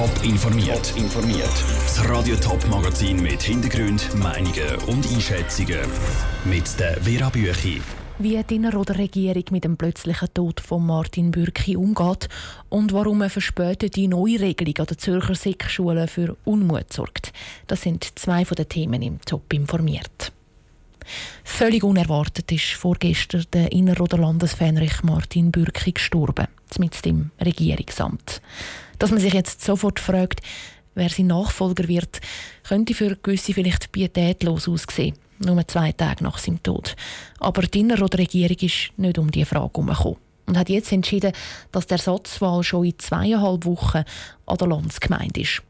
Top informiert. informiert. Das Radio Top Magazin mit Hintergrund, Meinungen und Einschätzungen mit der Vera Büchi. Wie die Innerrhoder Regierung mit dem plötzlichen Tod von Martin Bürki umgeht und warum eine verspätete Neuregelung an der Zürcher Sekschule für Unmut sorgt. Das sind zwei von den Themen im Top informiert. Völlig unerwartet ist vorgestern der Innerrhoder Landesfähnrich Martin Bürki gestorben, mit dem Regierungsamt. Dass man sich jetzt sofort fragt, wer sein Nachfolger wird, könnte für gewisse vielleicht pietätlos aussehen, nur zwei Tage nach seinem Tod. Aber die Innerrhoder Regierung ist nicht um diese Frage herumgekommen und hat jetzt entschieden, dass der Ersatzwahl schon in zweieinhalb Wochen an der Landsgemeinde ist.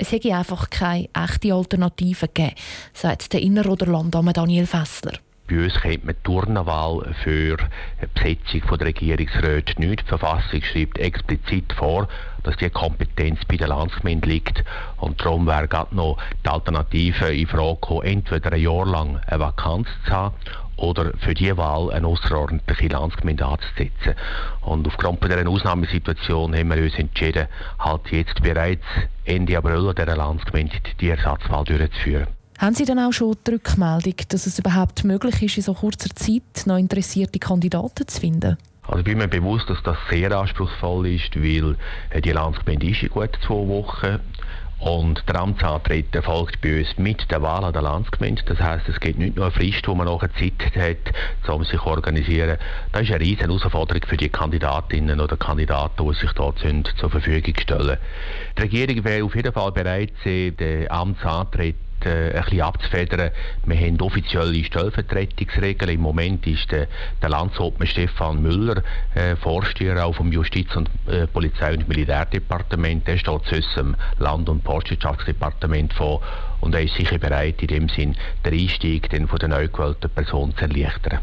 Es hätte einfach keine echte Alternative gegeben, sagt der Innerrhoder Landamme Daniel Fessler. Bei uns kennt man die Turnenwahl für die Besetzung der Regierungsräte nicht. Die Verfassung schreibt explizit vor, dass die Kompetenz bei der Landsgemeinde liegt. Und darum wäre gerade noch die Alternative in Frage gekommen, entweder ein Jahr lang eine Vakanz zu haben oder für die Wahl eine außerordentliche Landsgemeinde anzusetzen. Und aufgrund dieser Ausnahmesituation haben wir uns entschieden, halt jetzt bereits Ende April dieser Landsgemeinde die Ersatzwahl durchzuführen. Haben Sie dann auch schon die Rückmeldung, dass es überhaupt möglich ist, in so kurzer Zeit noch interessierte Kandidaten zu finden? Also ich bin mir bewusst, dass das sehr anspruchsvoll ist, weil äh, die Landsgemeinde ist in gut zwei Wochen und der Amtsantritt erfolgt bei uns mit der Wahl an der Landsgemeinde. Das heißt, es gibt nicht nur eine Frist, wo man nachher Zeit hat, um sich zu organisieren. Das ist eine riesige Herausforderung für die Kandidatinnen oder Kandidaten, die sich dort zur Verfügung stellen. Die Regierung wäre auf jeden Fall bereit, den Amtsantritt äh, ein bisschen abzufedern. Wir haben offizielle Stellvertretungsregeln. Im Moment ist der, der Landeshauptmann Stefan Müller äh, Vorsteher auch vom Justiz- und äh, Polizei- und Militärdepartement. Der steht unserem Land- und Postwirtschaftsdepartement vor und er ist sicher bereit, in dem Sinn den Einstieg den von der neu gewählten Person zu erleichtern.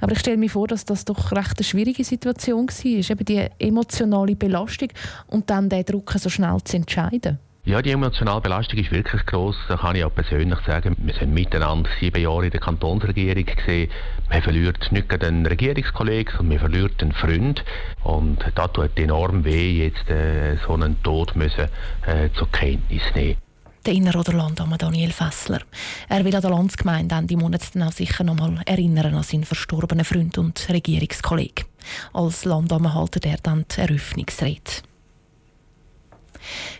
Aber ich stelle mir vor, dass das doch recht eine schwierige Situation war, eben die emotionale Belastung und dann den Druck so schnell zu entscheiden. Ja, die emotionale Belastung ist wirklich groß. Da kann ich auch persönlich sagen. Wir sind miteinander sieben Jahre in der Kantonsregierung gesehen. Man verliert nicht nur einen Regierungskollegen, sondern man verliert einen Freund. Und da tut enorm weh, jetzt äh, so einen Tod müssen, äh, zur Kenntnis nehmen. Der Inneroder Landammer Daniel Fessler. Er will an der Landsgemeinde Ende Monat dann auch sicher noch mal erinnern an seinen verstorbenen Freund und Regierungskollegen. Als Landammer haltet er dann die Eröffnungsrede.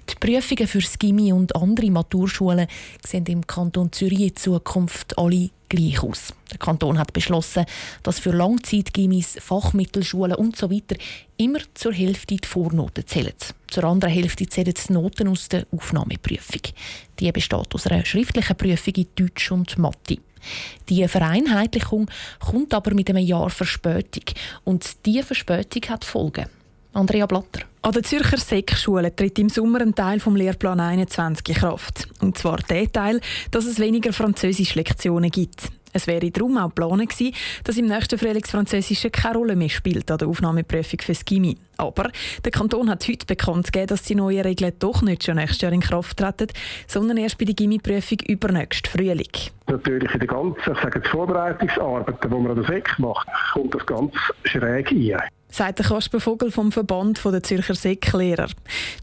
Die Prüfungen für Skimi und andere Maturschulen sehen im Kanton Zürich in Zukunft alle gleich aus. Der Kanton hat beschlossen, dass für Langzeitgimis, Fachmittelschulen usw. So immer zur Hälfte die Vornoten zählen. Zur anderen Hälfte zählen die Noten aus der Aufnahmeprüfung. Die besteht aus einer schriftlichen Prüfung in Deutsch und Mathe. Die Vereinheitlichung kommt aber mit einem Jahr Verspätung. Und diese Verspätung hat Folgen. Andrea Blatter. An der Zürcher Sekschule tritt im Sommer ein Teil vom Lehrplan 21 in Kraft. Und zwar der Teil, dass es weniger Französisch-Lektionen gibt. Es wäre darum auch geplant gewesen, dass im nächsten Frühlingsfranzösische keine Rolle mehr spielt an der Aufnahmeprüfung für Gimmi. Aber der Kanton hat heute bekannt gegeben, dass die neuen Regeln doch nicht schon nächstes Jahr in Kraft treten, sondern erst bei der Gimmi-Prüfung übernächsten Frühling. Natürlich in den ganzen ich sage, Vorbereitungsarbeiten, die man an der Sek macht, kommt das ganz schräg ein sagt der Kasper Vogel vom Verband der Zürcher Säcklehrer.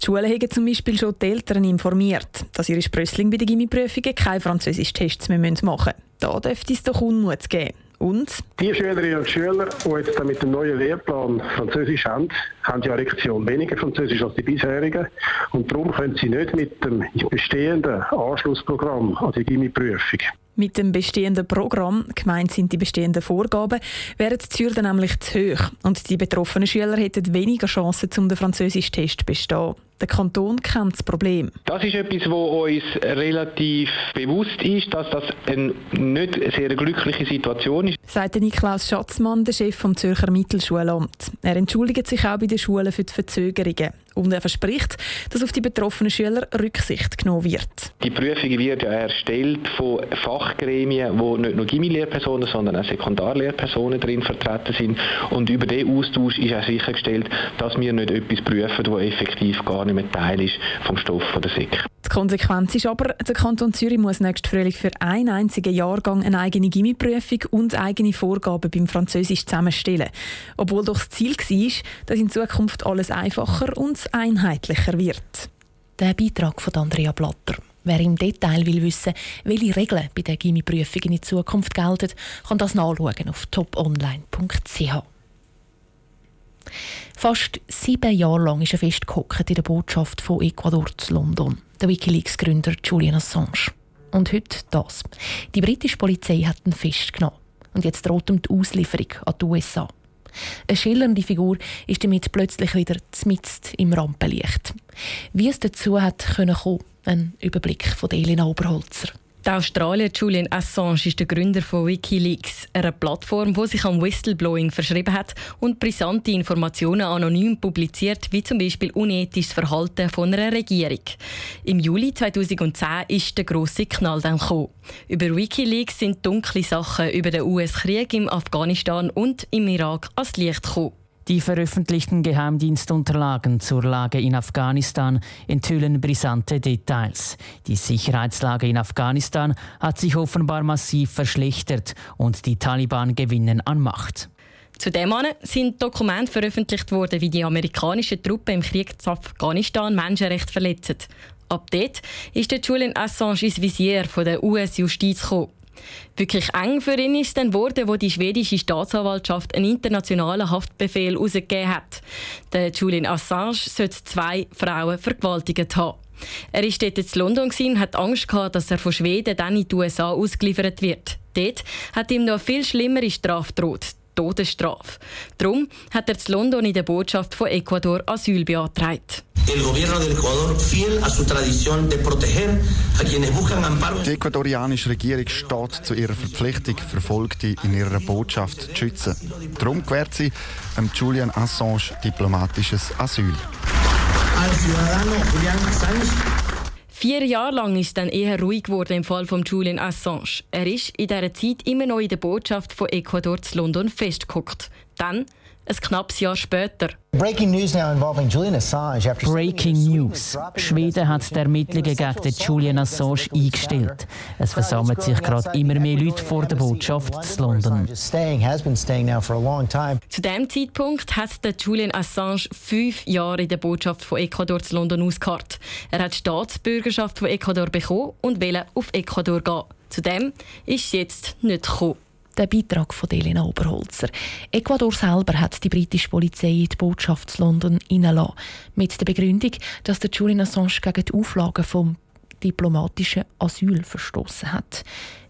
Die Schulen haben zum Beispiel schon die Eltern informiert, dass ihre Sprösslinge bei den Gimmiprüfungen keine Französisch-Tests mehr machen müssen. Da dürfte es doch Unmut geben. Und? Die Schülerinnen und Schüler, die jetzt mit dem neuen Lehrplan Französisch haben, haben ja eine Lektion weniger Französisch als die bisherigen. Und darum können sie nicht mit dem bestehenden Anschlussprogramm an die Gimmiprüfung mit dem bestehenden Programm, gemeint sind die bestehenden Vorgaben, wären die Hürden nämlich zu hoch und die betroffenen Schüler hätten weniger Chancen, um den Französisch-Test zu bestehen. Der Kanton kennt das Problem. Das ist etwas, wo uns relativ bewusst ist, dass das eine nicht sehr glückliche Situation ist. Sagt Niklaus Schatzmann, der Chef vom Zürcher Mittelschulamt. Er entschuldigt sich auch bei den Schulen für die Verzögerungen. Und er verspricht, dass auf die betroffenen Schüler Rücksicht genommen wird. Die Prüfung wird ja erstellt von Fachgremien, wo nicht nur Gimmi-Lehrpersonen, sondern auch Sekundarlehrpersonen drin vertreten sind. Und über diesen Austausch ist auch sichergestellt, dass wir nicht etwas prüfen, das effektiv gar nicht mehr Teil ist vom Stoff der SIC. Die Konsequenz ist aber, der Kanton Zürich muss nächstes Frühling für einen einzigen Jahrgang eine eigene Gimmi-Prüfung und eigene Vorgaben beim Französisch zusammenstellen. Obwohl doch das Ziel war, dass in Zukunft alles einfacher und einheitlicher wird. Der Beitrag von Andrea Blatter. Wer im Detail will wissen, welche Regeln bei den Gimmi-Prüfungen in Zukunft gelten, kann das nachschauen auf toponline.ch. Fast sieben Jahre lang ist er festgehockt in der Botschaft von Ecuador zu London, der Wikileaks-Gründer Julian Assange. Und heute das. Die britische Polizei hat ihn festgenommen. Und jetzt droht ihm die Auslieferung an die USA. Eine schillernde Figur ist damit plötzlich wieder zmitzt im Rampenlicht. Wie es dazu hat können kommen, ein Überblick von Elena Oberholzer. Der Australier Julian Assange ist der Gründer von Wikileaks, einer Plattform, die sich am Whistleblowing verschrieben hat und brisante Informationen anonym publiziert, wie zum Beispiel unethisches Verhalten von einer Regierung. Im Juli 2010 ist der grosse Knall dann gekommen. Über Wikileaks sind dunkle Sachen über den US-Krieg im Afghanistan und im Irak ans Licht gekommen. Die veröffentlichten Geheimdienstunterlagen zur Lage in Afghanistan enthüllen brisante Details. Die Sicherheitslage in Afghanistan hat sich offenbar massiv verschlechtert und die Taliban gewinnen an Macht. Zudem sind Dokumente veröffentlicht worden, wie die amerikanischen Truppen im Krieg zu Afghanistan Menschenrechte verletzen. Ab dort ist der Julian Assange ins Visier der US-Justiz gekommen. Wirklich eng für ihn ist dann geworden, wo die schwedische Staatsanwaltschaft einen internationalen Haftbefehl herausgegeben hat. Der Julian Assange sollte zwei Frauen vergewaltigt haben. Er war dort in London und hat Angst gehabt, dass er von Schweden dann in die USA ausgeliefert wird. Dort hat ihm noch eine viel schlimmere Strafe droht. Todesstrafe. Darum hat er zu London in der Botschaft von Ecuador Asyl beantragt. Die ecuadorianische Regierung steht zu ihrer Verpflichtung, Verfolgte in ihrer Botschaft zu schützen. Darum gewährt sie Julian Assange diplomatisches Asyl. Al ciudadano Julian Assange Vier Jahre lang ist dann eher ruhig geworden im Fall von Julian Assange. Er ist in dieser Zeit immer noch in der Botschaft von Ecuador zu London festgeguckt. Dann ein knappes Jahr später. Breaking News now involving Julian Assange. Breaking News. Schweden hat die Ermittlungen gegen Julian Assange eingestellt. Es versammeln sich gerade immer mehr Leute vor der Botschaft zu London. Zu diesem Zeitpunkt hat Julian Assange fünf Jahre in der Botschaft von Ecuador zu London ausgeharrt. Er hat die Staatsbürgerschaft von Ecuador bekommen und will auf Ecuador gehen. Zudem ist es jetzt nicht gekommen. Der Beitrag von Elena Oberholzer. Ecuador selber hat die britische Polizei in die Botschaft London hineingelassen. Mit der Begründung, dass der Julian Assange gegen die Auflagen vom diplomatischen Asyl verstoßen hat.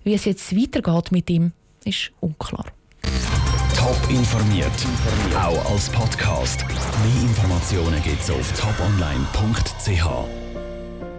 Wie es jetzt weitergeht mit ihm, ist unklar. Top informiert, auch als Podcast. Mehr Informationen gibt es auf toponline.ch.